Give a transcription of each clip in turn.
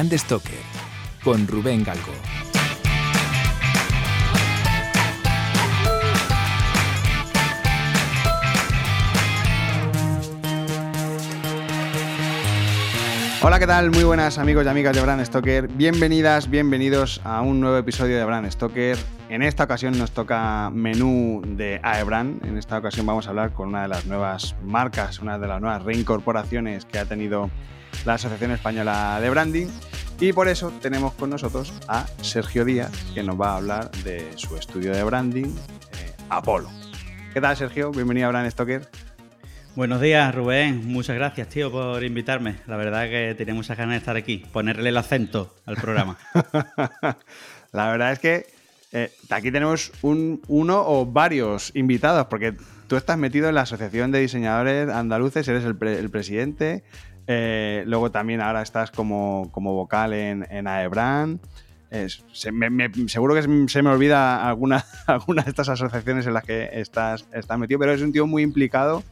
Brand Stoker con Rubén Galgo. Hola, ¿qué tal? Muy buenas amigos y amigas de Brand Stoker. Bienvenidas, bienvenidos a un nuevo episodio de Brand Stoker. En esta ocasión nos toca menú de AEBRAN. En esta ocasión vamos a hablar con una de las nuevas marcas, una de las nuevas reincorporaciones que ha tenido la Asociación Española de Branding. Y por eso tenemos con nosotros a Sergio Díaz, que nos va a hablar de su estudio de branding, eh, Apolo. ¿Qué tal, Sergio? Bienvenido a Brand Stoker. Buenos días, Rubén. Muchas gracias, tío, por invitarme. La verdad que tenía muchas ganas de estar aquí, ponerle el acento al programa. la verdad es que eh, aquí tenemos un, uno o varios invitados, porque tú estás metido en la Asociación de Diseñadores Andaluces, eres el, presidente, eh, luego también ahora estás como, vocal en, en AEBRAN. seguro que se me olvida alguna, alguna de estas asociaciones en las que estás, estás metido, pero es un tío muy implicado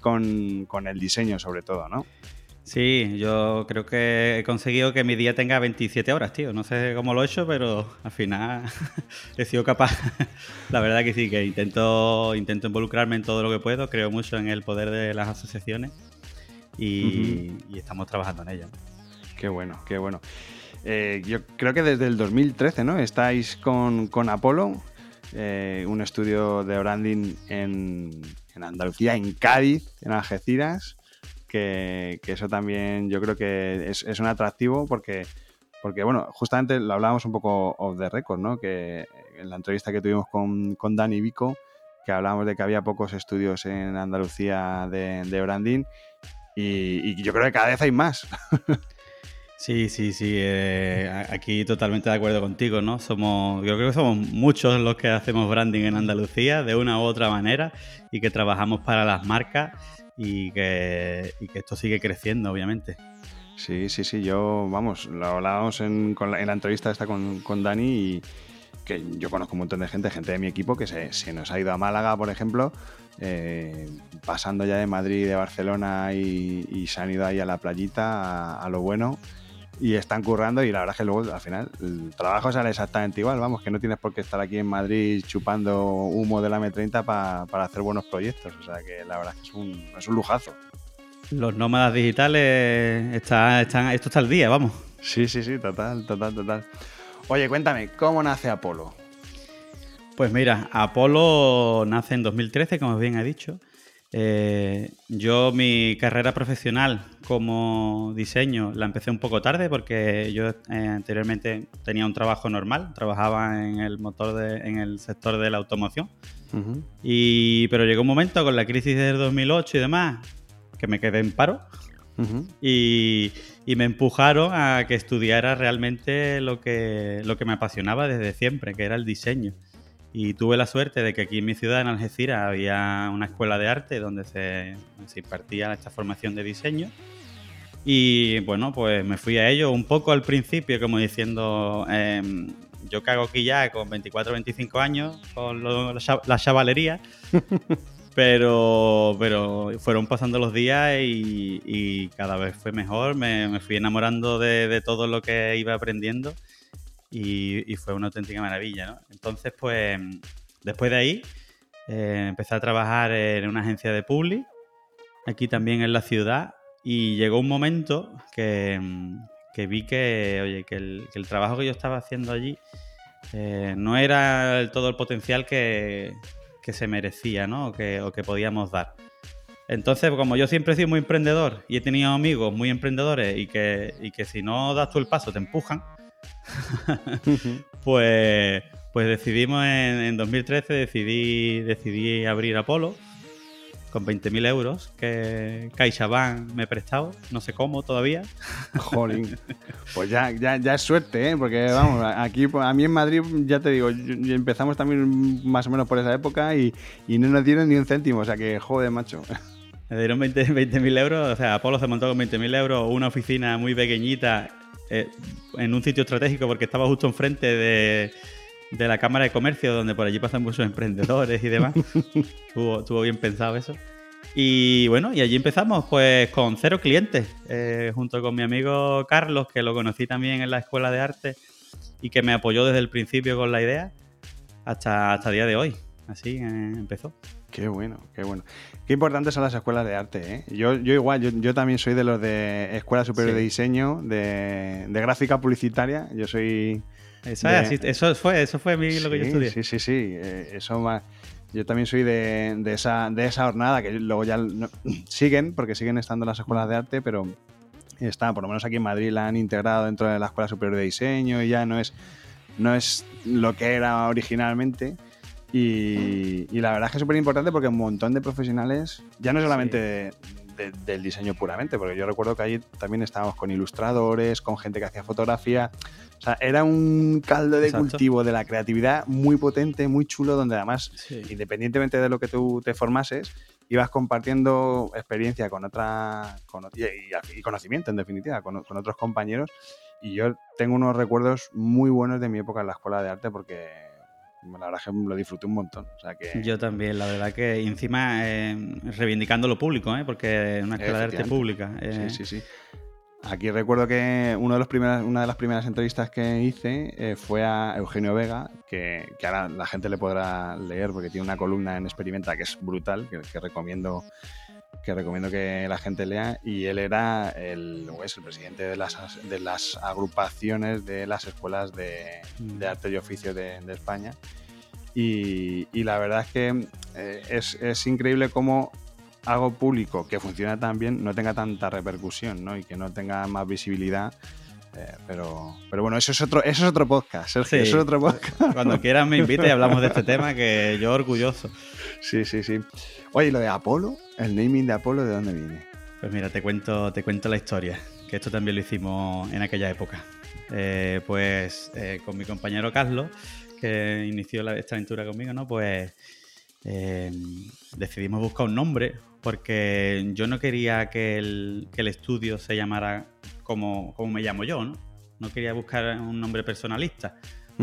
con, el diseño sobre todo, ¿no? Sí, yo creo que he conseguido que mi día tenga 27 horas, tío. No sé cómo lo he hecho, pero al final he sido capaz. La verdad que sí, que intento, intento involucrarme en todo lo que puedo. Creo mucho en el poder de las asociaciones y, estamos trabajando en ello. Qué bueno, qué bueno. Eh, yo creo que desde el 2013, ¿no? Estáis con, con Apolo, eh, un estudio de branding en, en Andalucía, en Cádiz, en Algeciras, que, eso también yo creo que es, un atractivo porque, porque, bueno, justamente lo hablábamos un poco off the record, ¿no? Que en la entrevista que tuvimos con, con Dani Vico, que hablábamos de que había pocos estudios en Andalucía de, branding y, y, yo creo que cada vez hay más. Sí, sí, sí. Eh, aquí totalmente de acuerdo contigo, ¿no? Somos, yo creo que somos muchos los que hacemos branding en Andalucía de una u otra manera y que trabajamos para las marcas y que, esto sigue creciendo, obviamente. Sí, sí, sí. Yo, vamos, lo hablábamos en, la, entrevista esta con, Dani y que yo conozco un montón de gente, gente de mi equipo que se, nos ha ido a Málaga, por ejemplo, eh, pasando ya de Madrid, de Barcelona y, se han ido ahí a la playita, a lo bueno y están currando y la verdad es que luego al final el trabajo sale exactamente igual, vamos, que no tienes por qué estar aquí en Madrid chupando humo de la M30 para hacer buenos proyectos, o sea que la verdad es que es un, es un lujazo. Los nómadas digitales están, están, esto está al día, vamos. Sí, sí, sí, total, total, total. Oye, cuéntame, ¿cómo nace Apolo? Pues mira, Apolo nace en 2013, como bien he dicho. Eh, yo mi carrera profesional como diseño la empecé un poco tarde porque yo eh, anteriormente tenía un trabajo normal, trabajaba en el motor de, en el sector de la automoción. y, pero llegó un momento con la crisis del 2008 y demás que me quedé en paro y, y, me empujaron a que estudiara realmente lo que, lo que me apasionaba desde siempre, que era el diseño. Y tuve la suerte de que aquí en mi ciudad, en Algeciras, había una escuela de arte donde se, impartía esta formación de diseño. Y bueno, pues me fui a ello un poco al principio, como diciendo, em, yo cago aquí ya con 24 25 años, con la chavalería. pero, pero fueron pasando los días y, cada vez fue mejor. Me, fui enamorando de, de, todo lo que iba aprendiendo y, fue una auténtica maravilla, ¿no? Entonces, pues, después de ahí, eh, empecé a trabajar en una agencia de publi, aquí también en la ciudad, y llegó un momento que, vi que, oye, que el, trabajo que yo estaba haciendo allí eh, no era todo el potencial que, se merecía, ¿no? O que, o que podíamos dar. Entonces, como yo siempre he sido muy emprendedor y he tenido amigos muy emprendedores y que, y que si no das tú el paso te empujan, pues, pues decidimos en, 2013, decidí, decidí abrir Apolo con 20.000 euros que CaixaBank me prestado, no sé cómo todavía. Jolín, pues ya, ya, ya es suerte, ¿eh? porque vamos, aquí a mí en Madrid, ya te digo, empezamos también más o menos por esa época y, no nos dieron ni un céntimo, o sea que joder, macho. Me dieron 20.000 20, euros, o sea, Apolo se montó con 20.000 euros, una oficina muy pequeñita eh, en un sitio estratégico porque estaba justo enfrente de, de, la Cámara de Comercio, donde por allí pasan muchos emprendedores y demás. estuvo, bien pensado eso. Y bueno, y allí empezamos pues con cero clientes, eh, junto con mi amigo Carlos, que lo conocí también en la escuela de arte y que me apoyó desde el principio con la idea, hasta, hasta día de hoy. Así eh, empezó. Qué bueno, qué bueno. Qué importantes son las escuelas de arte, ¿eh? Yo, yo igual, yo, yo también soy de los de Escuela Superior Sí. de Diseño, de, de gráfica publicitaria. Yo soy... Eso, de- es así- eso fue, eso fue lo que yo estudié. Sí, sí, sí. eh, eso va- Yo también soy de, de esa, de esa jornada que luego ya no- siguen, porque siguen estando las escuelas de arte, pero está, por lo menos aquí en Madrid la han integrado dentro de la Escuela Superior de Diseño y ya no es, no es lo que era originalmente. Y, y la verdad es que es súper importante porque un montón de profesionales, ya no solamente de- de- del diseño puramente, porque yo recuerdo que allí también estábamos con ilustradores, con gente que hacía fotografía. O sea, era un caldo de Exacto. cultivo de la creatividad muy potente, muy chulo, donde además, Sí. independientemente de lo que tú te formases, ibas compartiendo experiencia con otra con, y, y- y conocimiento, en definitiva, con, con otros compañeros. Y yo tengo unos recuerdos muy buenos de mi época en la escuela de arte porque la verdad es que lo disfruté un montón. O sea que, Yo también, la verdad que encima eh, reivindicando lo público, ¿eh? porque es una escuela de arte pública. eh, Sí, sí, sí. Aquí recuerdo que uno de los primeras, una de las primeras entrevistas que hice eh, fue a Eugenio Vega, que, que ahora la gente le podrá leer porque tiene una columna en Experimenta que es brutal, que, que recomiendo que recomiendo que la gente lea y él era el, o es el presidente de las, as- de las agrupaciones de las escuelas de, de arte y oficio de, de España y, y la verdad es que eh, es, es increíble cómo algo público que funciona tan bien no tenga tanta repercusión ¿no? y que no tenga más visibilidad. Eh, pero, pero bueno, eso es otro, eso es otro podcast, Sergio, Sí. eso es otro podcast. Cuando quieras me invite y hablamos de este tema que yo orgulloso. Sí, sí, sí. Oye, ¿y lo de Apolo, el naming de Apolo, ¿de dónde viene? Pues mira, te cuento, te cuento la historia, que esto también lo hicimos en aquella época. Eh, pues eh, con mi compañero Carlos, que inició la- esta aventura conmigo, ¿no? Pues eh, decidimos buscar un nombre porque yo no quería que el, que el estudio se llamara como, como me llamo yo, ¿no? No quería buscar un nombre personalista.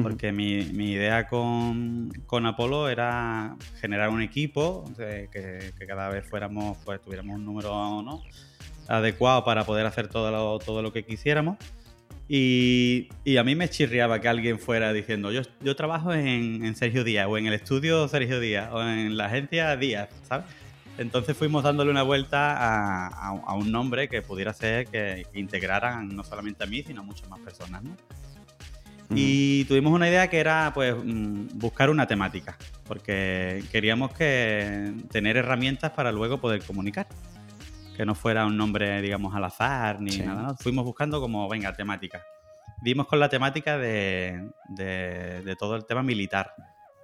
Porque mi, mi idea con, con Apolo era generar un equipo de- que, que cada vez fuéramos, pues tuviéramos un número ¿no? adecuado para poder hacer todo lo, todo lo que quisiéramos. Y, y a mí me chirriaba que alguien fuera diciendo, yo, yo trabajo en, en Sergio Díaz, o en el estudio Sergio Díaz, o en la agencia Díaz, ¿sabes? Entonces fuimos dándole una vuelta a, a- a un nombre que pudiera ser que, que integraran no solamente a mí, sino a muchas más personas, ¿no? Y tuvimos una idea que era pues mm, buscar una temática, porque queríamos que tener herramientas para luego poder comunicar. Que no fuera un nombre, digamos, al azar ni Sí. nada. ¿no? Fuimos buscando como, venga, temática. Dimos con la temática de, de- de todo el tema militar.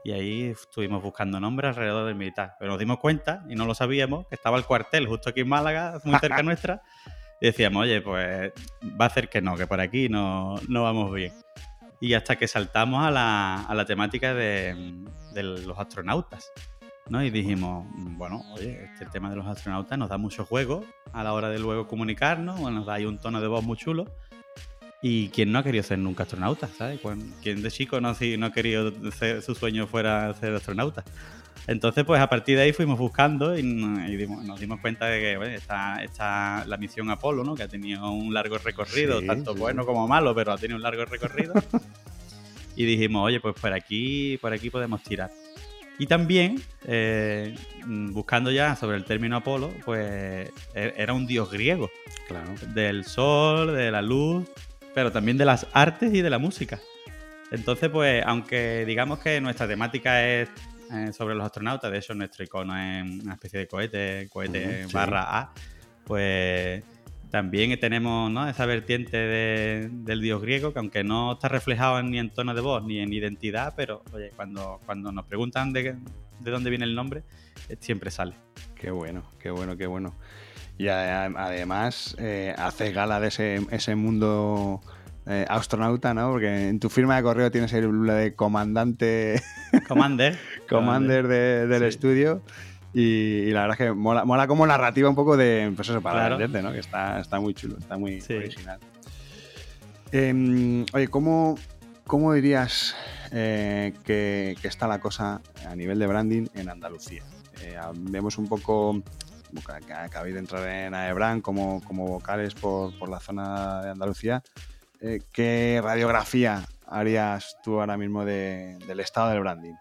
Y ahí estuvimos buscando nombres alrededor del militar. Pero nos dimos cuenta, y no lo sabíamos, que estaba el cuartel justo aquí en Málaga, muy cerca nuestra. Y decíamos, oye, pues va a ser que no, que por aquí no, no vamos bien. Y hasta que saltamos a la, a la temática de, de los astronautas. ¿No? Y dijimos, bueno, oye, este tema de los astronautas nos da mucho juego a la hora de luego comunicarnos, o nos da ahí un tono de voz muy chulo. Y quién no ha querido ser nunca astronauta, ¿sabes? Cuan- ¿Quién de chico no, si no ha querido ser, su sueño fuera ser astronauta? Entonces, pues a partir de ahí fuimos buscando y, y dimos- nos dimos cuenta de que bueno, está, está la misión Apolo, ¿no? Que ha tenido un largo recorrido, Sí, tanto sí, bueno como malo, pero ha tenido un largo recorrido. y dijimos, oye, pues por aquí, por aquí podemos tirar. Y también, eh, buscando ya sobre el término Apolo, pues e- era un dios griego Claro. del sol, de la luz, pero también de las artes y de la música. Entonces, pues, aunque digamos que nuestra temática es eh, sobre los astronautas, de hecho nuestro icono es una especie de cohete, cohete barra A, pues también tenemos ¿no? esa vertiente de- del dios griego que aunque no está reflejado ni en tono de voz ni en identidad, pero oye, cuando, cuando nos preguntan de, de dónde viene el nombre, eh, siempre sale. Qué bueno, qué bueno, qué bueno. Y a- además eh, haces gala de ese, ese mundo eh, astronauta, ¿no? Porque en tu firma de correo tienes el de comandante, Commander. commander de- del Sí. estudio. Y, y la verdad es que mola, mola como narrativa un poco de, pues eso, para Claro. venderte, ¿no? Que está, está muy chulo, está muy Sí. original. Em, oye, ¿cómo, cómo dirías eh, que, que está la cosa a nivel de branding en Andalucía? Eh, vemos un poco que acabáis de entrar en Aebran como, como vocales por, por la zona de Andalucía, eh, ¿qué radiografía harías tú ahora mismo de, del estado del branding?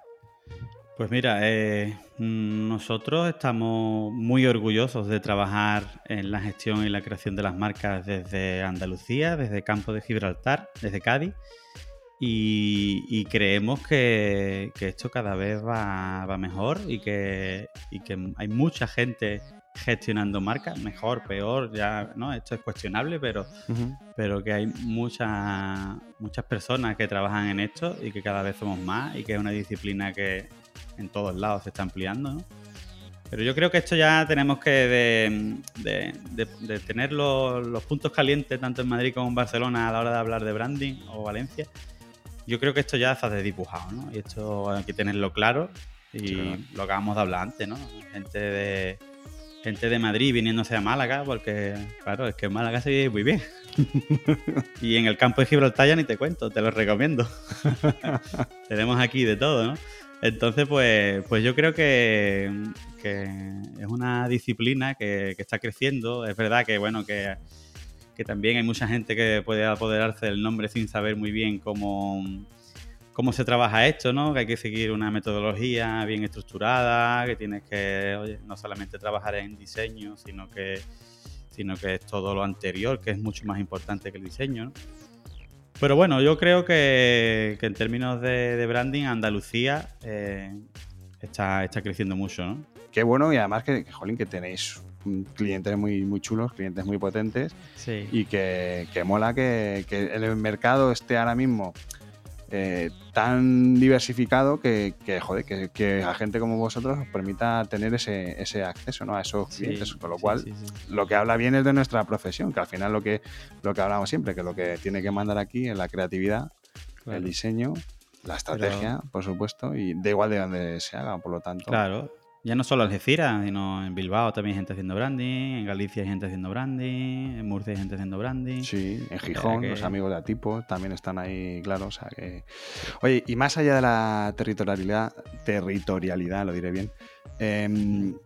Pues mira, eh, nosotros estamos muy orgullosos de trabajar en la gestión y la creación de las marcas desde Andalucía, desde Campo de Gibraltar, desde Cádiz. Y, creemos que, esto cada vez va, mejor y que, y que hay mucha gente gestionando marcas, mejor, peor, ya, ¿no? Esto es cuestionable, pero, pero que hay muchas muchas personas que trabajan en esto y que cada vez somos más y que es una disciplina que en todos lados se está ampliando, ¿no? Pero yo creo que esto ya tenemos que de, tener los, los, puntos calientes tanto en Madrid como en Barcelona a la hora de hablar de branding o Valencia. Yo creo que esto ya está dibujado, ¿no? Y esto hay que tenerlo claro y lo acabamos de hablar antes, ¿no? Gente de gente de Madrid viniéndose a Málaga, porque, claro, es que en Málaga se vive muy bien. y en el campo de Gibraltar ya ni te cuento, te lo recomiendo. Tenemos aquí de todo, ¿no? Entonces, pues, pues yo creo que, es una disciplina que, está creciendo. Es verdad que, bueno, que, que también hay mucha gente que puede apoderarse del nombre sin saber muy bien cómo cómo se trabaja esto, ¿no? Que hay que seguir una metodología bien estructurada, que tienes que, oye, no solamente trabajar en diseño, sino que, sino que es todo lo anterior, que es mucho más importante que el diseño, ¿no? Pero bueno, yo creo que, en términos de, branding, Andalucía eh, está, está creciendo mucho, ¿no? Qué bueno y además que, jolín, que tenéis clientes muy, muy chulos, clientes muy potentes y que, mola que, que el mercado esté ahora mismo eh, tan diversificado que, joder, que, a gente como vosotros os permita tener ese, ese acceso ¿no? a esos clientes. con lo cual, lo que habla bien es de nuestra profesión, que al final lo que, lo que hablamos siempre, que lo que tiene que mandar aquí es la creatividad, el diseño, la estrategia, por supuesto, y da igual de dónde se haga, por lo tanto. Claro, ya no solo Algeciras, sino en Bilbao también hay gente haciendo branding, en Galicia hay gente haciendo branding, en Murcia hay gente haciendo branding. Sí, en Gijón, los amigos de Atipo también están ahí, claro. O sea que... Oye, y más allá de la territorialidad, territorialidad, lo diré bien, em,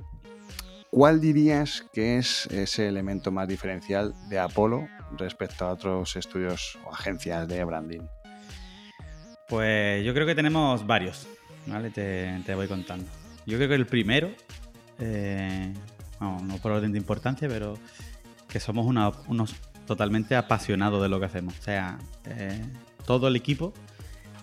¿cuál dirías que es ese elemento más diferencial de Apolo respecto a otros estudios o agencias de branding? Pues yo creo que tenemos varios, ¿vale? Te, te voy contando. Yo creo que el primero, eh, no por orden de importancia, pero que somos unos totalmente apasionados de lo que hacemos. O sea, eh, todo el equipo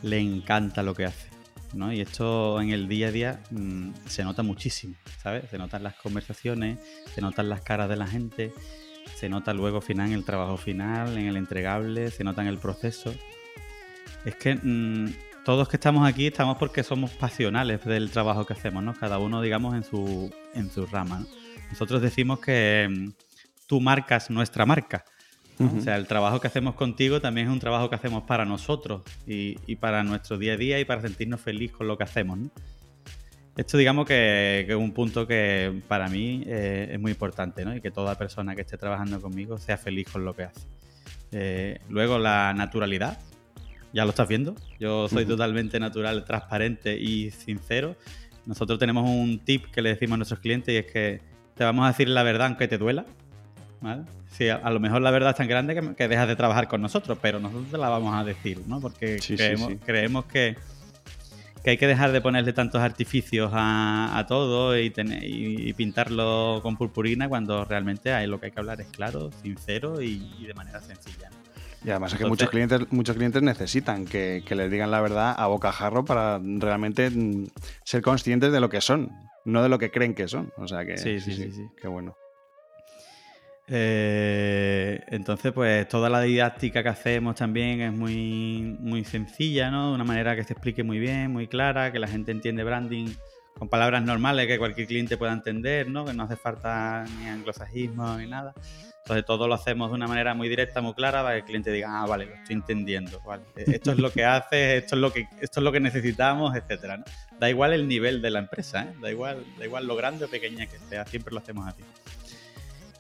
le encanta lo que hace. ¿no? Y esto en el día a día mm, se nota muchísimo, ¿sabes? Se notan las conversaciones, se notan las caras de la gente, se nota luego final en el trabajo final, en el entregable, se nota en el proceso. Es que mm, todos que estamos aquí estamos porque somos pasionales del trabajo que hacemos, ¿no? Cada uno, digamos, en su, en su rama. Nosotros decimos que mm, tú marcas nuestra marca. O sea, el trabajo que hacemos contigo también es un trabajo que hacemos para nosotros y, para nuestro día a día y para sentirnos felices con lo que hacemos. ¿no? Esto digamos que, es un punto que para mí eh, es muy importante ¿no? y que toda persona que esté trabajando conmigo sea feliz con lo que hace. Eh, luego la naturalidad, ya lo estás viendo. Yo soy totalmente natural, transparente y sincero. Nosotros tenemos un tip que le decimos a nuestros clientes y es que te vamos a decir la verdad aunque te duela. ¿vale? Sí, a, lo mejor la verdad es tan grande que, dejas de trabajar con nosotros, pero nosotros te la vamos a decir, ¿no? Porque creemos, que, hay que dejar de ponerle tantos artificios a, todo y, y, pintarlo con purpurina cuando realmente hay, lo que hay que hablar es claro, sincero y, de manera sencilla. Y además es que muchos clientes, muchos clientes necesitan que, les digan la verdad a bocajarro para realmente mm, ser conscientes de lo que son, no de lo que creen que son. O sea que sí, sí, sí, sí, qué bueno. Eh, entonces, pues toda la didáctica que hacemos también es muy, muy sencilla, ¿no? De una manera que se explique muy bien, muy clara, que la gente entiende branding con palabras normales que cualquier cliente pueda entender, ¿no? Que no hace falta ni anglosajismo ni nada. Entonces todo lo hacemos de una manera muy directa, muy clara, para que el cliente diga, ah, vale, lo estoy entendiendo, vale. E-, esto es lo que hace, esto es lo que, esto es lo que necesitamos, etcétera. Da igual el nivel de la empresa, ¿eh? da igual, da igual lo grande o pequeña que sea, siempre lo hacemos así.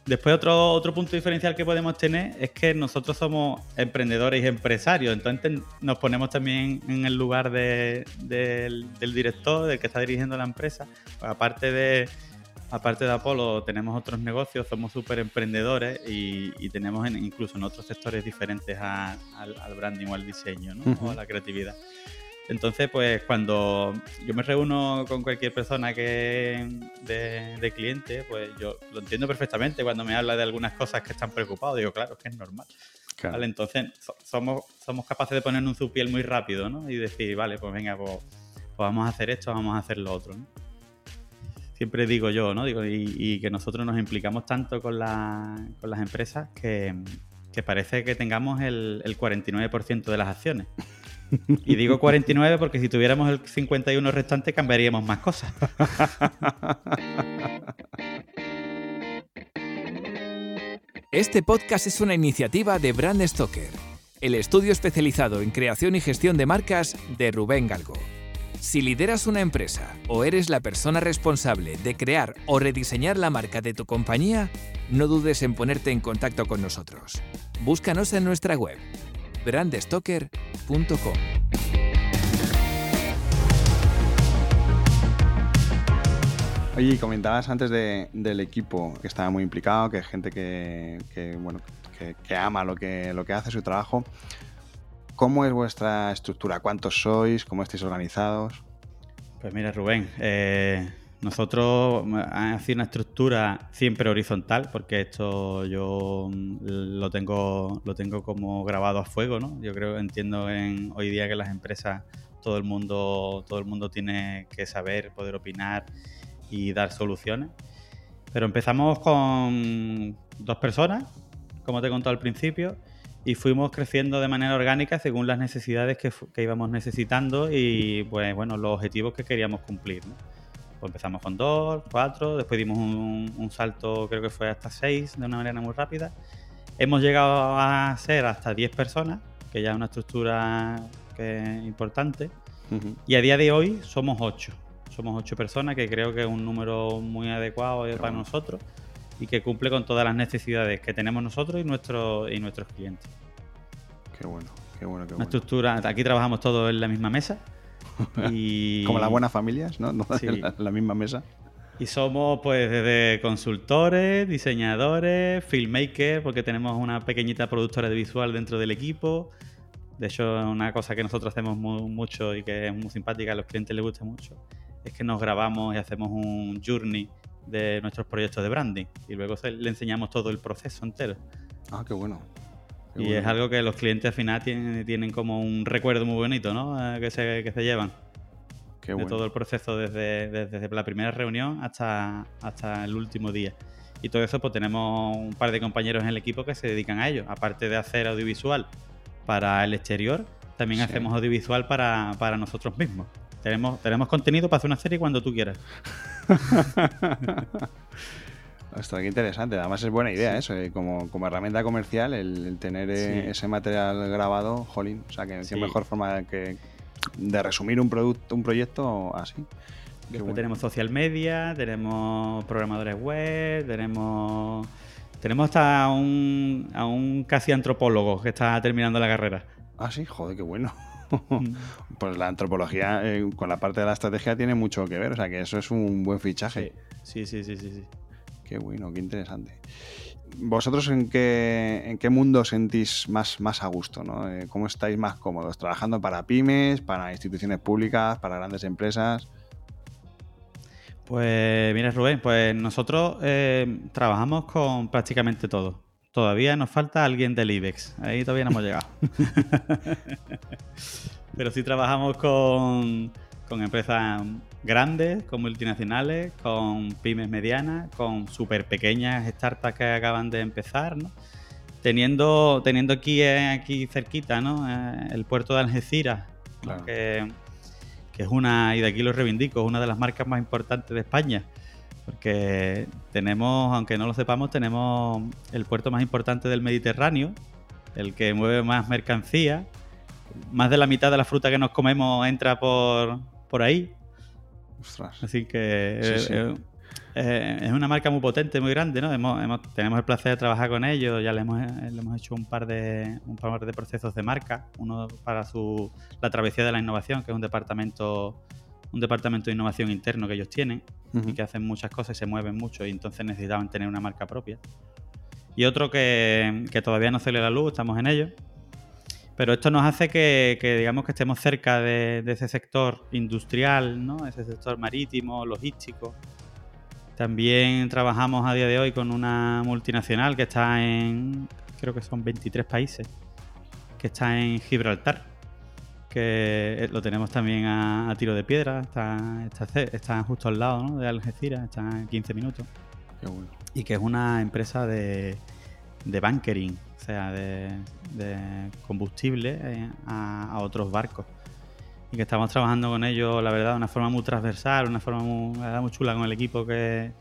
Después otro, otro punto diferencial que podemos tener es que nosotros somos emprendedores y empresarios, entonces nos ponemos también en el lugar del, del, director, del que está dirigiendo la empresa, pues aparte de aparte de Apolo, tenemos otros negocios, somos súper emprendedores y, tenemos incluso en otros sectores diferentes al, branding o al diseño ¿no? o a la creatividad. Entonces, pues cuando yo me reúno con cualquier persona que de, de, cliente, pues yo lo entiendo perfectamente cuando me habla de algunas cosas que están preocupados. Digo, claro, es que es normal. Vale, entonces somos, somos capaces de ponernos en su piel muy rápido, ¿no? Y decir, vale, pues venga, pues, pues, vamos a hacer esto, vamos a hacer lo otro, ¿no? Siempre digo yo, ¿no? Digo, y, que nosotros nos implicamos tanto con, con las empresas que, que, parece que tengamos el, el 49% de las acciones. Y digo 49 porque si tuviéramos el 51 restante cambiaríamos más cosas. Este podcast es una iniciativa de Brand Stoker, el estudio especializado en creación y gestión de marcas de Rubén Galgo. Si lideras una empresa o eres la persona responsable de crear o rediseñar la marca de tu compañía, no dudes en ponerte en contacto con nosotros. Búscanos en nuestra web brandstoker.com. Oye, comentabas antes del equipo que estaba muy implicado, que es gente que, bueno, que, ama lo que, lo que hace, su trabajo. ¿Cómo es vuestra estructura? ¿Cuántos sois? ¿Cómo estáis organizados? Pues mira, Rubén, eh, nosotros ha sido una estructura siempre horizontal, porque esto yo mm, lo tengo, lo tengo como grabado a fuego, ¿no? Yo creo, entiendo en, hoy día que las empresas, todo el mundo, todo el mundo tiene que saber, poder opinar y dar soluciones. Pero empezamos con dos personas, como te he contado al principio, y fuimos creciendo de manera orgánica según las necesidades que, que íbamos necesitando y pues bueno, los objetivos que queríamos cumplir. Pues empezamos con dos, cuatro, después dimos un, un, salto, creo que fue hasta seis, de una manera muy rápida. Hemos llegado a ser hasta 10 personas, que ya es una estructura que es importante. Y a día de hoy somos 8 somos ocho personas, que creo que es un número muy adecuado para nosotros y que cumple con todas las necesidades que tenemos nosotros y, nuestro, y nuestros clientes. Qué bueno, qué bueno, qué bueno. Una estructura, aquí trabajamos todos en la misma mesa. y... Como las buenas familias, ¿no? en, la, misma mesa. Y somos pues desde consultores, diseñadores, filmmakers, porque tenemos una pequeñita productora de visual dentro del equipo. De hecho, una cosa que nosotros hacemos mucho y que es muy simpática, a los clientes les gusta mucho, es que nos grabamos y hacemos un journey de nuestros proyectos de branding y luego le enseñamos todo el proceso entero. Ah, qué bueno. y es algo que los clientes al final tienen, tienen como un recuerdo muy bonito, ¿no? Eh, que, se, que se llevan. Qué de todo el proceso desde, desde, la primera reunión hasta, hasta el último día. Y todo eso, pues tenemos un par de compañeros en el equipo que se dedican a ello. Aparte de hacer audiovisual para el exterior, también hacemos audiovisual para, para nosotros mismos. Tenemos, tenemos contenido para hacer una serie cuando tú quieras. Ostras, qué interesante. Además es buena idea eso, eh, como, como, herramienta comercial, el, tener eh, ese material grabado, jolín. O sea, que qué mejor forma de, que, de resumir un producto, un proyecto así. Después tenemos social media, tenemos programadores web, tenemos tenemos hasta un, a un casi antropólogo que está terminando la carrera. Ah, sí, joder, qué bueno. pues la antropología eh, con la parte de la estrategia tiene mucho que ver, o sea que eso es un buen fichaje. Sí, sí, sí, sí. sí. Qué bueno, qué interesante. ¿Vosotros en qué, en qué mundo sentís más, más a gusto? ¿no? Eh, ¿Cómo estáis más cómodos? ¿Trabajando para pymes, para instituciones públicas, para grandes empresas? Pues mira Rubén, pues nosotros eh, trabajamos con prácticamente todo. Todavía nos falta alguien del IBEX. Ahí todavía no hemos llegado. Pero sí trabajamos con, empresas grandes, con multinacionales, con pymes medianas, con súper pequeñas startups que acaban de empezar, ¿no? Teniendo, teniendo aquí, eh, aquí cerquita, ¿no? Eh, el puerto de Algeciras, que, que, es una, y de aquí lo reivindico, es una de las marcas más importantes de España. Porque tenemos, aunque no lo sepamos, tenemos el puerto más importante del Mediterráneo, el que mueve más mercancía. Más de la mitad de la fruta que nos comemos entra por, por ahí. Así que eh, eh, es una marca muy potente, muy grande, ¿no? tenemos el placer de trabajar con ellos, ya le hemos, le hemos hecho un par, de, un par de procesos de marca, uno para su, la travesía de la innovación, que es un departamento, un departamento de innovación interno que ellos tienen, y que hacen muchas cosas y se mueven mucho y entonces necesitaban tener una marca propia. Y otro que, todavía no sale a la luz, estamos en ello. Pero esto nos hace que, digamos que estemos cerca de, ese sector industrial, ¿no? Ese sector marítimo, logístico. También trabajamos a día de hoy con una multinacional que está en, creo que son 23 países, que está en Gibraltar que lo tenemos también a, tiro de piedra, está, está, justo al lado de Algeciras, está en 15 minutos. Y que es una empresa de, de bunkering, o sea, de, combustible eh, a, otros barcos. Y que estamos trabajando con ellos, la verdad, de una forma muy transversal, una forma muy, muy chula con el equipo que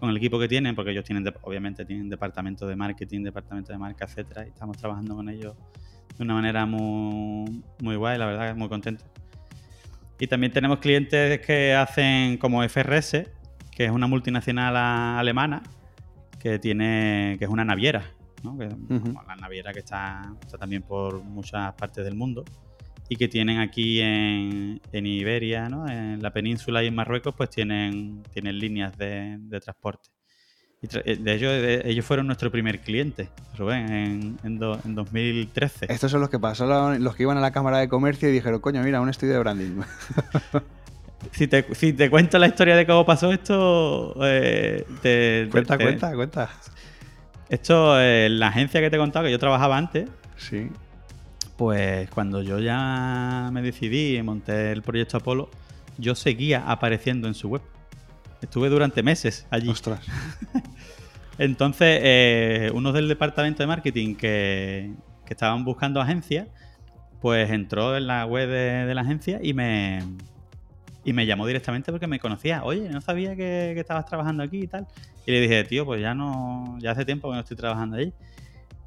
con el equipo que tienen, porque ellos tienen, obviamente, tienen departamento de marketing, departamento de marca, etcétera, y estamos trabajando con ellos de una manera muy, muy guay, la verdad, muy contento. Y también tenemos clientes que hacen como FRS, que es una multinacional alemana, que tiene que es una naviera, ¿no? que, la naviera que está, está, también por muchas partes del mundo y que tienen aquí en, en Iberia, ¿no? en la península y en Marruecos, pues tienen, tienen líneas de, de transporte. Eh, de ellos, ellos fueron nuestro primer cliente, Rubén, en, en, 2013. Estos son los que pasaron, los que iban a la Cámara de Comercio y dijeron, coño, mira, un estudio de branding. si, te, si te cuento la historia de cómo pasó esto, eh, te, cuenta, cuenta, cuenta. Esto, eh, la agencia que te he contado, que yo trabajaba antes, sí. pues cuando yo ya me decidí y monté el proyecto Apolo, yo seguía apareciendo en su web. Estuve durante meses allí. Ostras. Entonces, eh, uno del departamento de marketing que, estaban buscando agencias, pues entró en la web de, la agencia y me, y me llamó directamente porque me conocía. Oye, no sabía que, estabas trabajando aquí y tal. Y le dije, tío, pues ya no, ya hace tiempo que no estoy trabajando allí.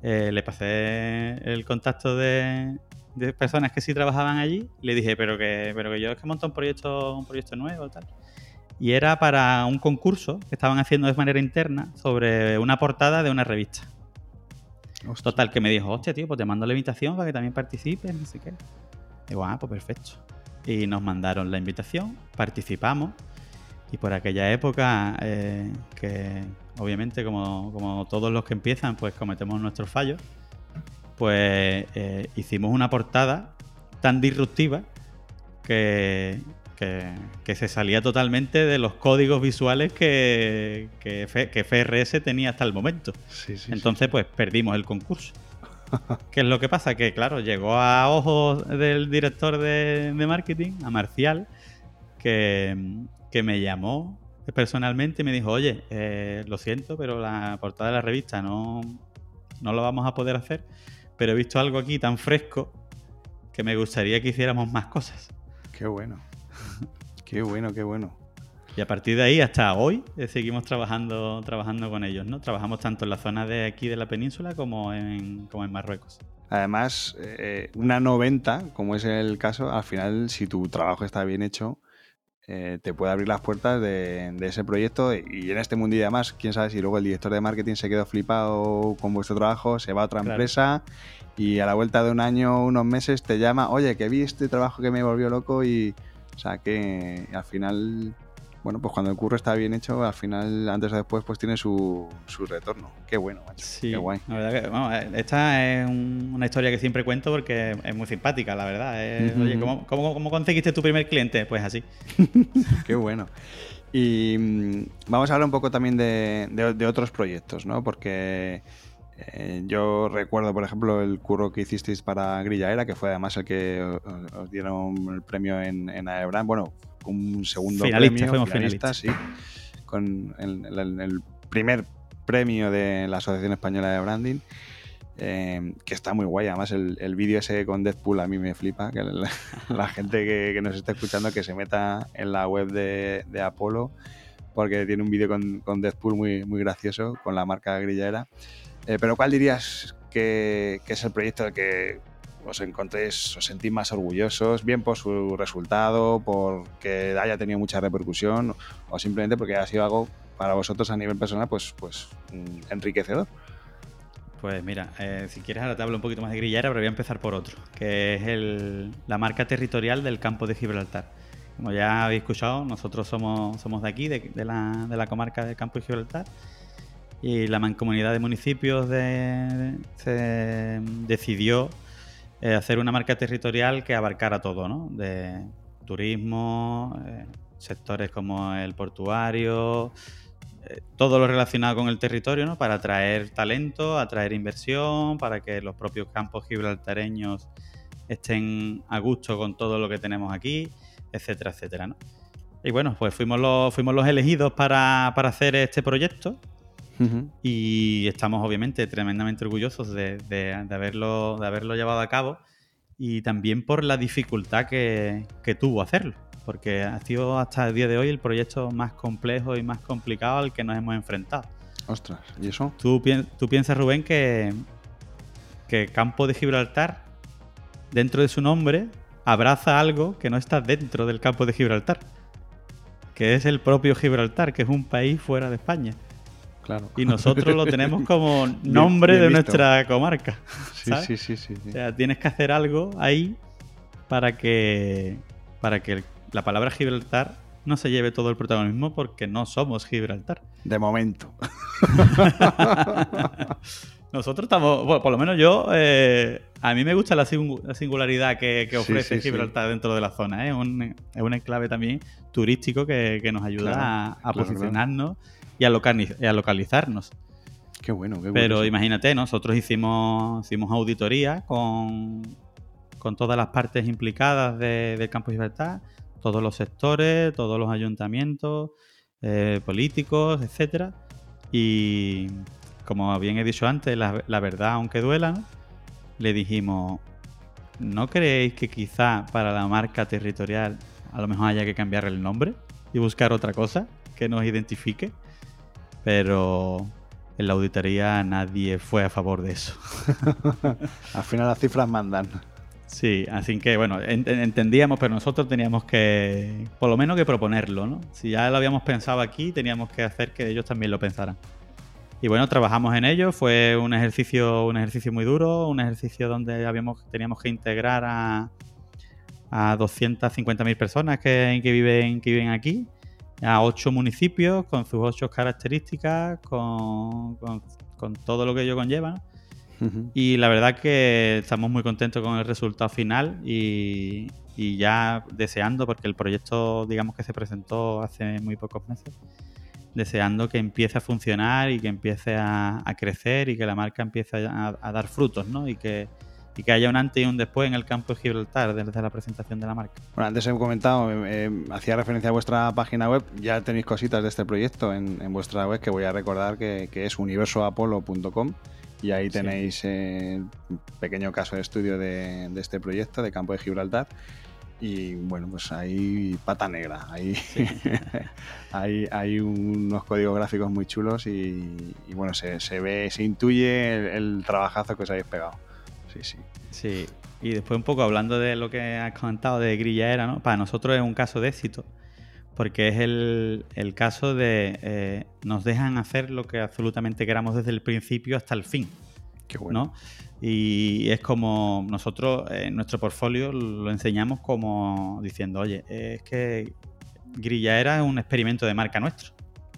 Eh, le pasé el contacto de, personas que sí trabajaban allí. le dije, pero que, pero que yo es que monto un proyecto, un proyecto nuevo y tal y era para un concurso que estaban haciendo de manera interna sobre una portada de una revista. Total, que me dijo, hostia, tío, pues te mando la invitación para que también participes, no sé qué. Digo, ah, pues perfecto. Y nos mandaron la invitación, participamos. Y por aquella época, eh, que obviamente como, todos los que empiezan, pues cometemos nuestros fallos, pues eh, hicimos una portada tan disruptiva que, que, se salía totalmente de los códigos visuales que, que, FRS tenía hasta el momento. Entonces, pues perdimos el concurso. ¿Qué es lo que pasa? Que, claro, llegó a ojos del director de, marketing, a Marcial, que, me llamó personalmente y me dijo, oye, eh, lo siento, pero la portada de la revista no, no lo vamos a poder hacer, pero he visto algo aquí tan fresco que me gustaría que hiciéramos más cosas. Qué bueno. Qué bueno, qué bueno. Y a partir de ahí hasta hoy eh, seguimos trabajando, trabajando con ellos, ¿no? Trabajamos tanto en la zona de aquí de la península como en, como en Marruecos. Además, eh, una 90, como es el caso, al final, si tu trabajo está bien hecho, eh, te puede abrir las puertas de, ese proyecto y en este mundo y además, quién sabe si luego el director de marketing se quedó flipado con vuestro trabajo, se va a otra empresa y a la vuelta de un año, unos meses, te llama, oye, que vi este trabajo que me volvió loco y o sea que al final, bueno, pues cuando el curro está bien hecho, al final, antes o después, pues tiene su, su retorno. Qué bueno, macho. Sí, Qué guay. La verdad que, esta es una historia que siempre cuento porque es muy simpática, la verdad. Oye, ¿cómo, cómo, conseguiste tu primer cliente? Pues así. Qué bueno. Y mm, vamos a hablar un poco también de, de otros proyectos, ¿no? Porque eh, yo recuerdo, por ejemplo, el curro que hicisteis para Grillaera, que fue además el que os, dieron el premio en, en Aebrand. Bueno, un segundo premio, fuimos finalistas, sí, con el, primer premio de la Asociación Española de Branding. Eh, que está muy guay. Además, el, vídeo ese con Deadpool a mí me flipa. Que la, gente que, nos está escuchando que se meta en la web de, de Apolo, porque tiene un vídeo con, con, Deadpool muy, muy gracioso con la marca grillera. Eh, pero ¿cuál dirías que, es el proyecto del que os encontréis, os sentís más orgullosos, bien por su resultado, porque haya tenido mucha repercusión o simplemente porque ha sido algo para vosotros a nivel personal pues, pues mm, enriquecedor? Pues mira, eh, si quieres ahora te hablo un poquito más de grillera, pero voy a empezar por otro, que es la marca territorial del campo de Gibraltar, como ya habéis escuchado, nosotros somos, somos de aquí, de, la, de la comarca de Campo y Gibraltar. Y la mancomunidad de municipios decidió eh, hacer una marca territorial que abarcara todo, ¿no? De turismo, eh, sectores como el portuario, eh, todo lo relacionado con el territorio, ¿no? Para atraer talento, atraer inversión, para que los propios campos gibraltareños estén a gusto con todo lo que tenemos aquí, etcétera, etcétera, ¿no? Y bueno, pues fuimos los, fuimos los elegidos para, hacer este proyecto y estamos obviamente tremendamente orgullosos de, de, haberlo, de haberlo llevado a cabo y también por la dificultad que, que tuvo hacerlo porque ha sido hasta el día de hoy el proyecto más complejo y más complicado al que nos hemos enfrentado. Ostras, ¿y eso? ¿Tú, tú piensas, Rubén, que, que Campo de Gibraltar, dentro de su nombre, abraza algo que no está dentro del campo de Gibraltar, que es el propio Gibraltar, que es un país fuera de España. Claro. Y nosotros lo tenemos como nombre de nuestra comarca. Sí, sí, sí, sí, O sea, tienes que hacer algo ahí para que, para que la palabra Gibraltar no se lleve todo el protagonismo porque no somos Gibraltar. De momento. Nosotros estamos, bueno, por lo menos yo, eh, a mí me gusta la, singularidad que, ofrece Gibraltar dentro de la zona. ¿eh? Es, un, enclave también turístico que, nos ayuda a, posicionarnos Y, a localizarnos. Qué bueno, qué bueno. Pero imagínate, nosotros hicimos, hicimos auditoría con, con todas las partes implicadas de, del campo de Gibraltar todos los sectores, todos los ayuntamientos, eh, políticos, etcétera. Y como bien he dicho antes, la, verdad, aunque duela, le dijimos, ¿no creéis que quizá para la marca territorial a lo mejor haya que cambiar el nombre y buscar otra cosa que nos identifique? Pero en la auditoría nadie fue a favor de eso. Al final las cifras mandan. Sí, así que bueno, entendíamos, pero nosotros teníamos que, por lo menos que proponerlo, ¿no? Si ya lo habíamos pensado aquí, teníamos que hacer que ellos también lo pensaran. Y bueno, trabajamos en ello, fue un ejercicio, un ejercicio muy duro, un ejercicio donde habíamos, teníamos que integrar a, a 250.000 personas que, que, viven, que viven aquí, a ocho municipios con sus ocho características, con, con, con todo lo que ello conlleva. Y la verdad que estamos muy contentos con el resultado final y, ya deseando, porque el proyecto, digamos que se presentó hace muy pocos meses, deseando que empiece a funcionar y que empiece a, crecer y que la marca empiece a, dar frutos, ¿no? Y que, que haya un antes y un después en el campo de Gibraltar desde la presentación de la marca. Bueno, antes he comentado, eh, eh, hacía referencia a vuestra página web, ya tenéis cositas de este proyecto en, vuestra web que voy a recordar que, que es universoapolo.com y ahí tenéis un pequeño caso de estudio de, este proyecto de Campo de Gibraltar. Y bueno, pues hay pata negra, hay, hay, unos códigos gráficos muy chulos y, bueno, se, ve, se intuye el, trabajazo que os habéis pegado. Sí, sí. Sí, y después un poco hablando de lo que has comentado de Grilla Era, ¿no? Para nosotros es un caso de éxito porque es el, caso de eh, nos dejan hacer lo que absolutamente queramos desde el principio hasta el fin. Qué bueno. Y es como nosotros en nuestro portfolio lo enseñamos como diciendo, oye, es que Grilla era un experimento de marca nuestro.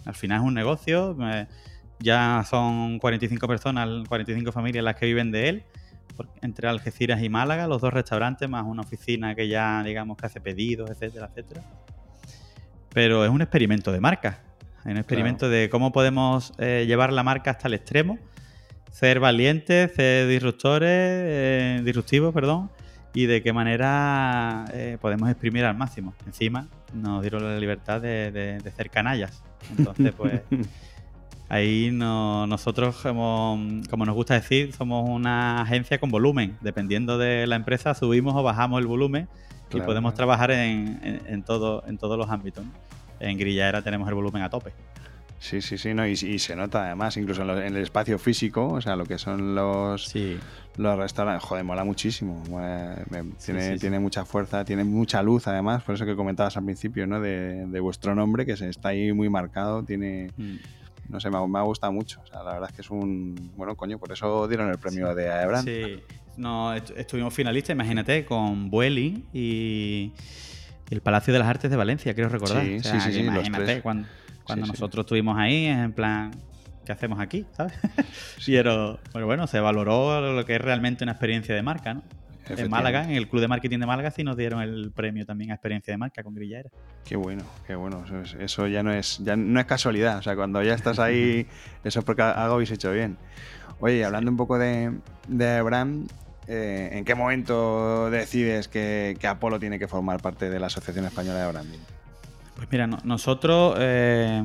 Al final es un negocio, eh, ya son 45 personas, 45 familias las que viven de él, entre Algeciras y Málaga, los dos restaurantes, más una oficina que ya, digamos, que hace pedidos, etcétera, etcétera pero es un experimento de marca. Es un experimento de cómo podemos eh, llevar la marca hasta el extremo, ser valientes, ser disruptores, eh, disruptivos, perdón, y de qué manera eh, podemos exprimir al máximo. Encima nos dieron la libertad de, ser canallas. Entonces, pues ahí nosotros, como, nos gusta decir, somos una agencia con volumen. Dependiendo de la empresa, subimos o bajamos el volumen y podemos trabajar en, todo, en todos los ámbitos. En Grillaera tenemos el volumen a tope. Sí, sí, sí, no, y, se nota además, incluso en, el espacio físico, o sea, lo que son los, los restaurantes, joder, mola muchísimo. tiene, tiene mucha fuerza, tiene mucha luz además, por eso que comentabas al principio, ¿no? De, vuestro nombre, que se está ahí muy marcado, tiene. Mm. No sé, me, ha gustado mucho. O sea, la verdad es que es un. Bueno, coño, por eso dieron el premio de Aebran. Sí, no, estuvimos finalistas, imagínate, con Vueling y el Palacio de las Artes de Valencia, quiero recordar. Sí, O sea, sí, sí, sí, imagínate cuando, cuando Sí, sí. nosotros estuvimos ahí, en plan, ¿qué hacemos aquí? ¿Sabes? Pero, pero bueno, se valoró lo que es realmente una experiencia de marca, ¿no? En. Málaga, en el Club de Marketing de Málaga, sí nos dieron el premio también a experiencia de marca con Grillera. Qué bueno, qué bueno. Eso, es- eso ya no es ya no es casualidad. O sea, cuando ya estás ahí, eso es porque algo habéis hecho bien. Oye, hablando un poco de, de brand, eh, ¿en qué momento decides que, que Apolo tiene que formar parte de la Asociación Española de Branding? Pues mira, no- nosotros eh,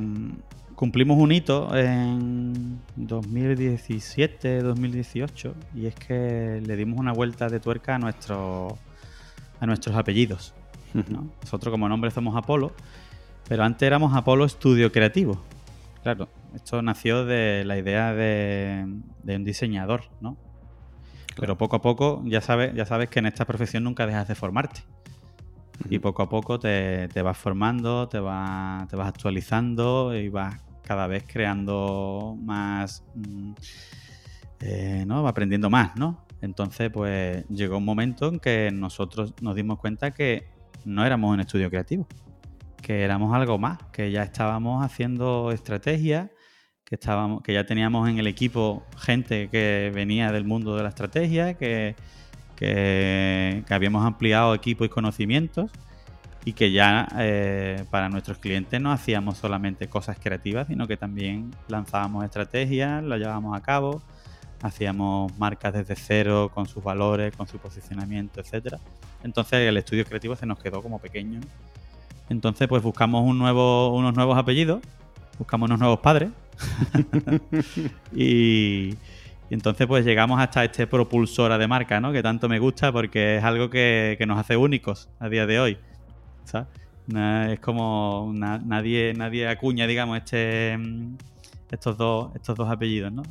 cumplimos un hito en 2017, 2018, y es que le dimos una vuelta de tuerca a, nuestro, a nuestros apellidos. ¿no? Nosotros como nombre somos Apolo, pero antes éramos Apolo Estudio Creativo. Claro, esto nació de la idea de, de un diseñador, ¿no? Pero poco a poco ya sabes, ya sabes que en esta profesión nunca dejas de formarte. Y poco a poco te, te vas formando, te, va- te vas actualizando y vas cada vez creando más, mm, eh, ¿no? Aprendiendo más, ¿no? Entonces, pues llegó un momento en que nosotros nos dimos cuenta que no éramos un estudio creativo, que éramos algo más, que ya estábamos haciendo estrategias, que estábamos, que ya teníamos en el equipo gente que venía del mundo de la estrategia, que, que, que habíamos ampliado equipo y conocimientos y que ya eh, para nuestros clientes no hacíamos solamente cosas creativas, sino que también lanzábamos estrategias, las llevábamos a cabo, hacíamos marcas desde cero con sus valores, con su posicionamiento, etcétera. Entonces el estudio creativo se nos quedó como pequeño. Entonces pues buscamos un nuevo, unos nuevos apellidos, buscamos unos nuevos padres y, y entonces pues llegamos hasta este propulsora de marca, ¿no? Que tanto me gusta porque es algo que, que nos hace únicos a día de hoy. Es como na- nadie, nadie acuña, digamos, este, mm, estos, dos, estos dos apellidos, ¿no?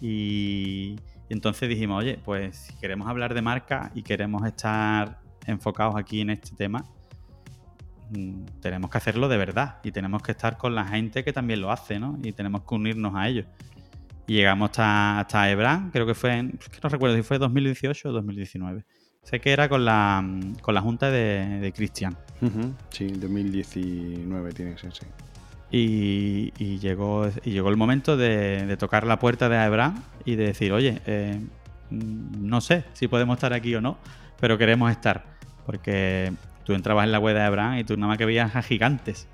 Y, entonces dijimos, oye, pues si queremos hablar de marca y queremos estar enfocados aquí en este tema, mm, tenemos que hacerlo de verdad y tenemos que estar con la gente que también lo hace, ¿no? Y tenemos que unirnos a ellos. Y llegamos hasta, hasta Ebran, creo que fue, en, no recuerdo si fue 2018 o 2019. Sé que era con la, con la junta de, de Cristian. Sí, 2019 tiene que ser, sí. Y, y llegó, y llegó el momento de, de tocar la puerta de Aebran y de decir, oye, eh, mm, no sé si podemos estar aquí o no, pero queremos estar. Porque tú entrabas en la web de Aebran y tú nada más que veías a gigantes.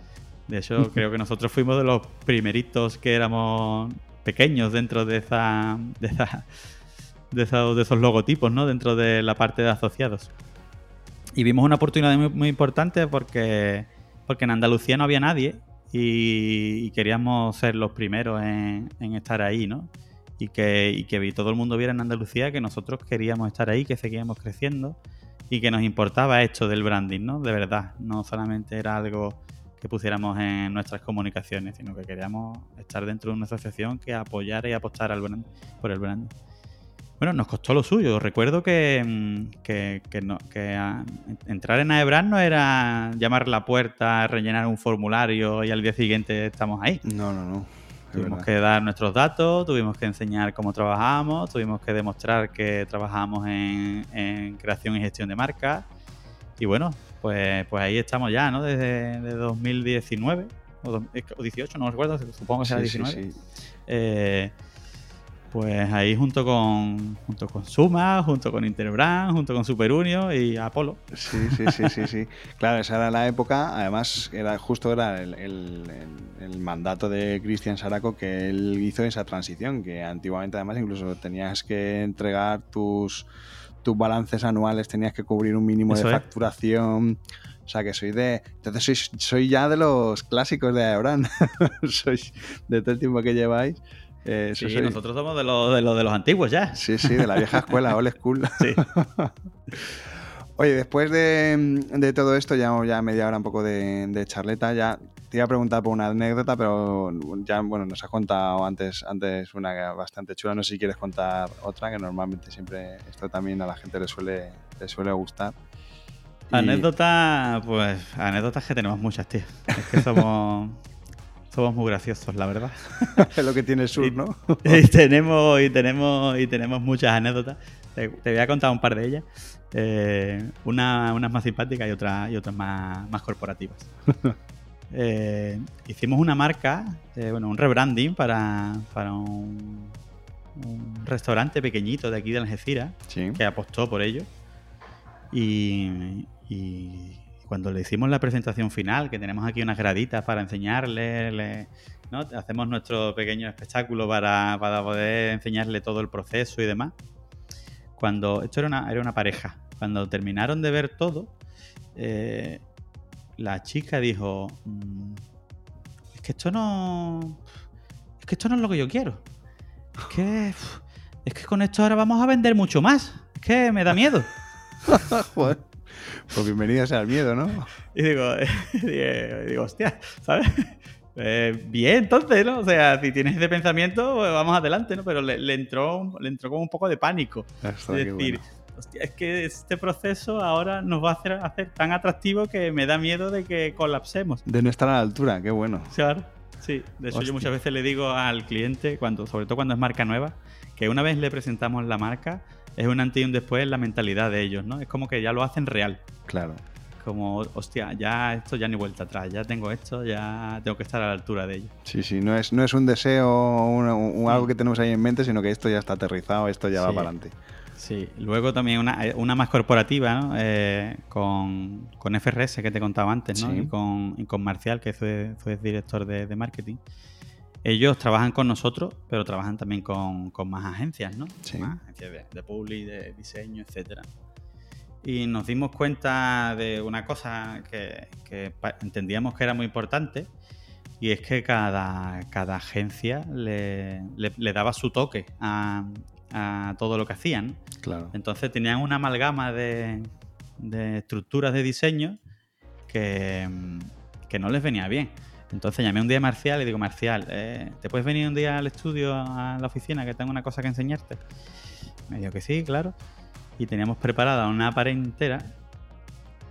De hecho, creo que nosotros fuimos de los primeritos que éramos pequeños dentro de esa, de esa- de esos, de esos logotipos, ¿no? Dentro de la parte de asociados. Y vimos una oportunidad muy, muy importante porque, porque en Andalucía no había nadie y, queríamos ser los primeros en, en estar ahí, ¿no? Y que, y que todo el mundo viera en Andalucía que nosotros queríamos estar ahí, que seguíamos creciendo y que nos importaba esto del branding, ¿no? De verdad, no solamente era algo que pusiéramos en nuestras comunicaciones, sino que queríamos estar dentro de una asociación que apoyara y apostara al brand- por el branding. Bueno, nos costó lo suyo. Recuerdo que, mm, que, que no- que, ah, entrar en Aebran no era llamar la puerta, rellenar un formulario y al día siguiente estamos ahí. No, no, no. es Tuvimos verdad. que dar nuestros datos, tuvimos que enseñar cómo trabajábamos, tuvimos que demostrar que trabajamos en, en creación y gestión de marcas. Y bueno, pues, pues ahí estamos ya, ¿no? Desde de 2019 o, dos- o 18, no recuerdo, supongo que será Sí, sí, 19. sí. Eh, pues ahí junto con junto con Suma, junto con Interbrand, junto con Superunio y Apolo. Sí, sí, sí, sí, sí. Claro, esa era la época, además era justo era el, el- el- el mandato de Cristian Saraco que él hizo esa transición, que antiguamente además incluso tenías que entregar tus, tus balances anuales, tenías que cubrir un mínimo Eso de es. facturación. O sea que soy de. Entonces soy, soy ya de los clásicos de Aebran. sois de todo el tiempo que lleváis. Eh, Sí, nosotros somos de los, de los de los antiguos ya. Sí, sí, de la vieja escuela, old school. Sí. Oye, después de, de todo esto, ya, ya media hora un poco de, de charleta, ya te iba a preguntar por una anécdota, pero ya bueno, nos has contado antes, antes una bastante chula. No sé si quieres contar otra, que normalmente siempre esto también a la gente le suele, le suele gustar. Y- Anécdota, pues anécdotas que tenemos muchas, tío. Es que somos, somos muy graciosos, la verdad. es lo que tiene el sur, ¿no? y tenemos, y tenemos, y tenemos muchas anécdotas. te, voy a contar un par de ellas. Eh, una, unas más simpáticas y otras y otras más, más corporativas. Eh, hicimos una marca, eh, bueno, un rebranding para, para un, restaurante pequeñito de aquí de Algeciras que apostó por ello. Y, y, cuando le hicimos la presentación final, que tenemos aquí unas graditas para enseñarle, ¿no? hacemos nuestro pequeño espectáculo para, para poder enseñarle todo el proceso y demás cuando esto era una, era una pareja, cuando terminaron de ver todo, eh, la chica dijo, mm, es que esto no, es que esto no es lo que yo quiero. Es que, es que con esto ahora vamos a vender mucho más. Es que me da miedo. Pues bienvenido sea el miedo, ¿no? Y digo, digo, hostia, ¿sabes? Eh, bien, entonces, ¿no? O sea, si tienes ese pensamiento, pues vamos adelante, ¿no? Pero le, entró, le entró como un poco de pánico. es decir, hostia, es que este proceso ahora nos va a hacer, hacer tan atractivo que me da miedo de que colapsemos. De no estar a la altura, qué bueno. Claro, sí. De hecho, yo muchas veces le digo al cliente, cuando, sobre todo cuando es marca nueva, que una vez le presentamos la marca, es un antes y un después en la mentalidad de ellos, ¿no? Es como que ya lo hacen real. Claro como, hostia, ya esto ya ni vuelta atrás, ya tengo esto, ya tengo que estar a la altura de ello. Sí, sí, no es, no es un deseo o algo que tenemos ahí en mente, sino que esto ya está aterrizado, esto ya va para adelante. Sí, luego también una, eh, una más corporativa, eh, con, con, FRS que te contaba antes, ¿no? Y, con, con, Marcial, que fue, fue director de, de, marketing. Ellos trabajan con nosotros, pero trabajan también con, con más agencias, ¿no? Sí. Más agencias de, de public, de diseño, etcétera y nos dimos cuenta de una cosa que, entendíamos que era muy importante y es que cada, cada agencia le, daba su toque a, todo lo que hacían. Claro. Entonces tenían una amalgama de, estructuras de diseño que, no les venía bien. Entonces llamé un día a Marcial y digo, Marcial, eh, ¿te puedes venir un día al estudio, a la oficina, que tengo una cosa que enseñarte? Me dijo que sí, claro y teníamos preparada una pared entera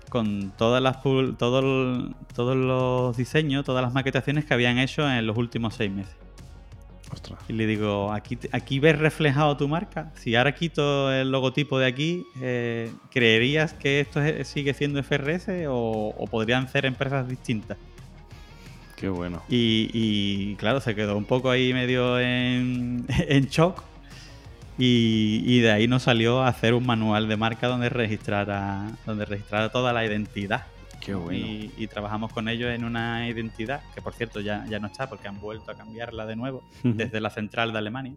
con todas las todos los diseños, todas las maquetaciones que habían hecho en los últimos seis meses. Y le digo, aquí, aquí ves reflejado tu marca. Si ahora quito el logotipo de aquí, eh, ¿creerías que esto sigue siendo FRS o, podrían ser empresas distintas? Qué bueno. Y, claro, se quedó un poco ahí medio en, en shock y, de ahí nos salió a hacer un manual de marca donde registrara, donde registrara toda la identidad. Qué bueno. Y, trabajamos con ellos en una identidad, que por cierto ya, ya no está porque han vuelto a cambiarla de nuevo desde la central de Alemania.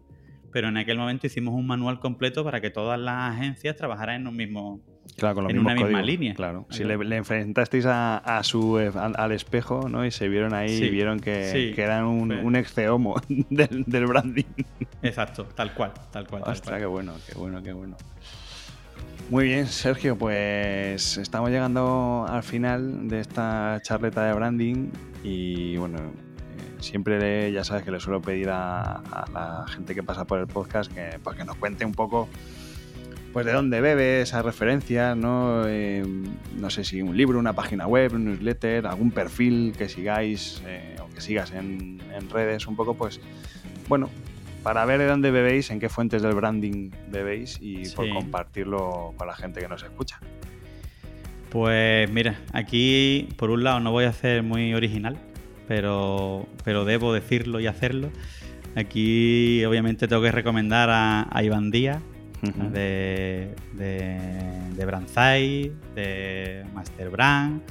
Pero en aquel momento hicimos un manual completo para que todas las agencias trabajaran en un mismo, Claro, con en una misma línea. Claro. Si le, enfrentasteis a, su, eh, al, espejo, ¿no? Y se vieron ahí y vieron que, eran un, un ex del, del, branding. Exacto, tal cual, tal cual. Ostras, qué bueno, qué bueno, qué bueno. Muy bien, Sergio, pues estamos llegando al final de esta charleta de branding y bueno, eh, siempre ya sabes que le suelo pedir a, la gente que pasa por el podcast que, pues que nos cuente un poco pues de dónde bebe esas referencias, ¿no? Eh, no sé si un libro, una página web, un newsletter, algún perfil que sigáis eh, o que sigas en, redes un poco, pues bueno, para ver de dónde bebéis, en qué fuentes del branding bebéis y por compartirlo con la gente que nos escucha. Pues mira, aquí por un lado no voy a ser muy original, pero, pero debo decirlo y hacerlo. Aquí obviamente tengo que recomendar a, a Iván Díaz, de, de, de Branzai, de Master Brand,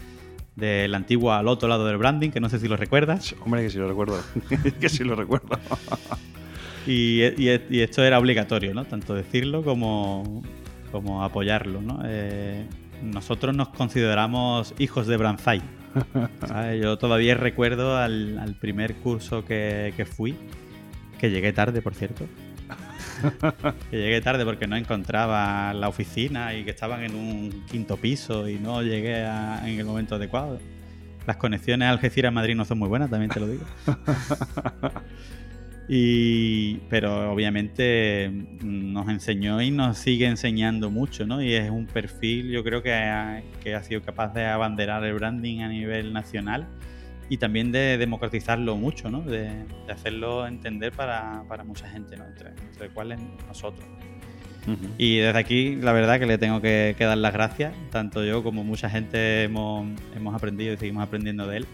del antiguo al otro lado del branding, que no sé si lo recuerdas. Hombre, que sí lo recuerdo. que sí lo recuerdo. y, esto era obligatorio, ¿no? Tanto decirlo como, como apoyarlo, ¿no? Eh, nosotros nos consideramos hijos de Branzai. Yo todavía recuerdo al, primer curso que, que fui, que llegué tarde, por cierto que llegué tarde porque no encontraba la oficina y que estaban en un quinto piso y no llegué en el momento adecuado. Las conexiones a Algeciras-Madrid no son muy buenas, también te lo digo. Y, pero obviamente nos enseñó y nos sigue enseñando mucho, ¿no? Y es un perfil, yo creo que que ha sido capaz de abanderar el branding a nivel nacional y también de democratizarlo mucho, ¿no? de, hacerlo entender para, mucha gente, ¿no? entre, entre cuales nosotros. Y desde aquí, la verdad que le tengo que, dar las gracias. Tanto yo como mucha gente hemos, hemos aprendido y seguimos aprendiendo de él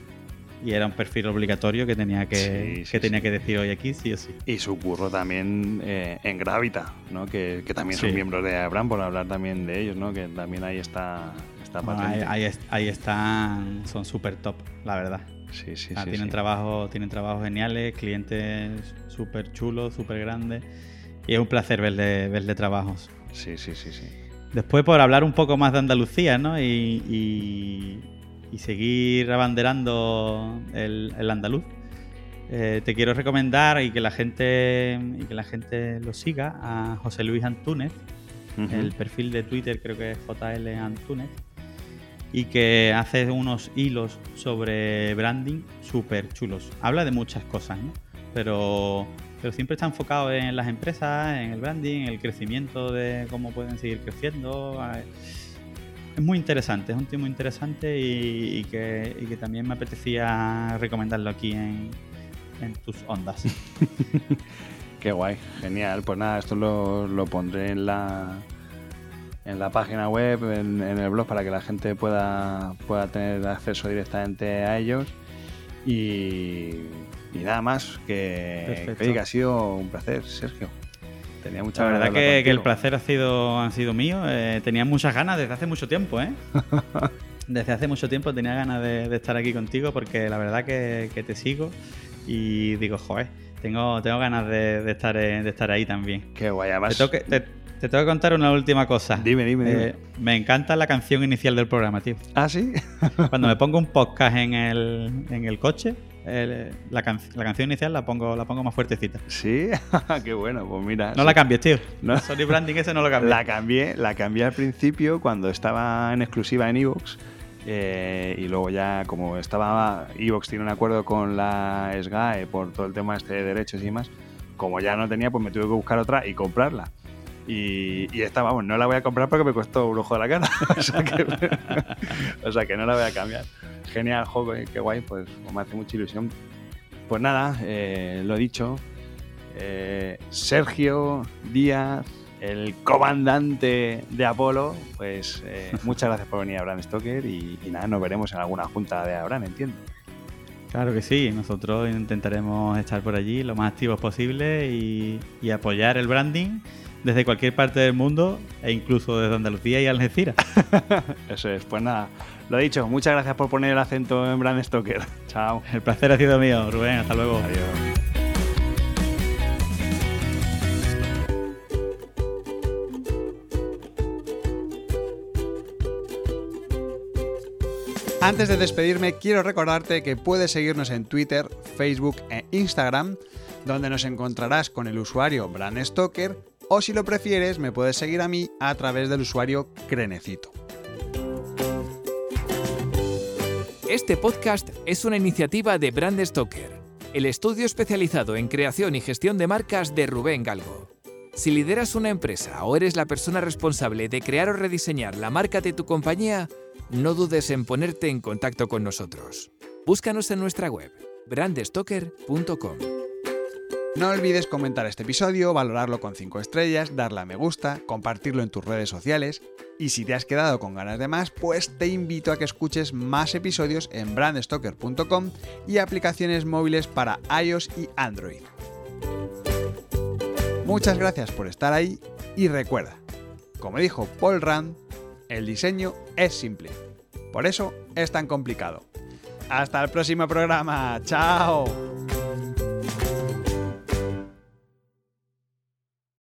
y era un perfil obligatorio que tenía que, que tenía que decir hoy aquí, sí o sí. Y su curro también eh, en Gravita, ¿no? que, que también son miembros de Abraham, por hablar también de ellos, ¿no? que también ahí está, está ahí, ahí, están, son súper top, la verdad. Sí, sí, sí, tienen, Trabajo, tienen trabajos geniales, clientes súper chulos, súper grandes. Y es un placer verle, verle trabajos. Sí, sí, sí, sí. Después, por hablar un poco más de Andalucía, ¿no? y y seguir abanderando el, andaluz, eh, te quiero recomendar y que la gente y que la gente lo siga a José Luis Antúnez. El perfil de Twitter creo que es JL Antúnez. Y que hace unos hilos sobre branding súper chulos. Habla de muchas cosas, ¿no? Pero, pero siempre está enfocado en las empresas, en el branding, en el crecimiento de cómo pueden seguir creciendo es muy interesante, es un tío muy interesante y, que, también me apetecía recomendarlo aquí en, tus ondas. Qué guay, genial. Pues nada, esto lo, pondré en la en la página web, en, el blog, para que la gente pueda, pueda tener acceso directamente a ellos. Y, nada más, que, que ha sido un placer, Sergio. Tenía mucha La verdad que, el placer ha sido, ha sido mío. Eh, tenía muchas ganas desde hace mucho tiempo, ¿eh? desde hace mucho tiempo tenía ganas de, estar aquí contigo porque la verdad que, te sigo y digo, joder, tengo, tengo ganas de, estar, de estar ahí también. Qué guay, Te tengo, que, te, tengo que contar una última cosa. Dime, dime, dime. Eh, me encanta la canción inicial del programa, tío. ¿Ah, sí? Cuando me pongo un podcast en el, en el coche, la, canción inicial la pongo, la pongo más fuertecita. Sí, qué bueno, pues mira. No la cambies, tío. ¿No? Sony Branding ese no lo cambié. La cambié, la cambié al principio cuando estaba en exclusiva en Evox. Eh, y luego ya, como estaba, Evox tiene un acuerdo con la SGAE por todo el tema este de derechos y demás, como ya no tenía, pues me tuve que buscar otra y comprarla. Y, y, esta, vamos, no la voy a comprar porque me costó un ojo de la cara. o, sea que, o, sea que, no la voy a cambiar. Genial juego, qué guay, pues me hace mucha ilusión. Pues nada, eh, lo dicho. Eh, Sergio Díaz, el comandante de Apolo, pues eh, muchas gracias por venir a Abraham Stoker y, nada, nos veremos en alguna junta de Abraham, entiendo. Claro que sí, nosotros intentaremos estar por allí lo más activos posible y, y apoyar el branding desde cualquier parte del mundo e incluso desde Andalucía y Algeciras. Eso es, pues nada, lo dicho, muchas gracias por poner el acento en Brand Stoker. Chao. El placer ha sido mío, Rubén, hasta luego. Adiós. Antes de despedirme, quiero recordarte que puedes seguirnos en Twitter, Facebook e Instagram, donde nos encontrarás con el usuario Brand Stoker o si lo prefieres me puedes seguir a mí a través del usuario Crenecito. Este podcast es una iniciativa de Brand Stoker, el estudio especializado en creación y gestión de marcas de Rubén Galgo. Si lideras una empresa o eres la persona responsable de crear o rediseñar la marca de tu compañía, no dudes en ponerte en contacto con nosotros. Búscanos en nuestra web, brandstoker.com. No olvides comentar este episodio, valorarlo con 5 estrellas, darle a me gusta, compartirlo en tus redes sociales y si te has quedado con ganas de más, pues te invito a que escuches más episodios en brandstoker.com y aplicaciones móviles para iOS y Android. Muchas gracias por estar ahí y recuerda, como dijo Paul Rand, el diseño es simple. Por eso es tan complicado. Hasta el próximo programa. ¡Chao!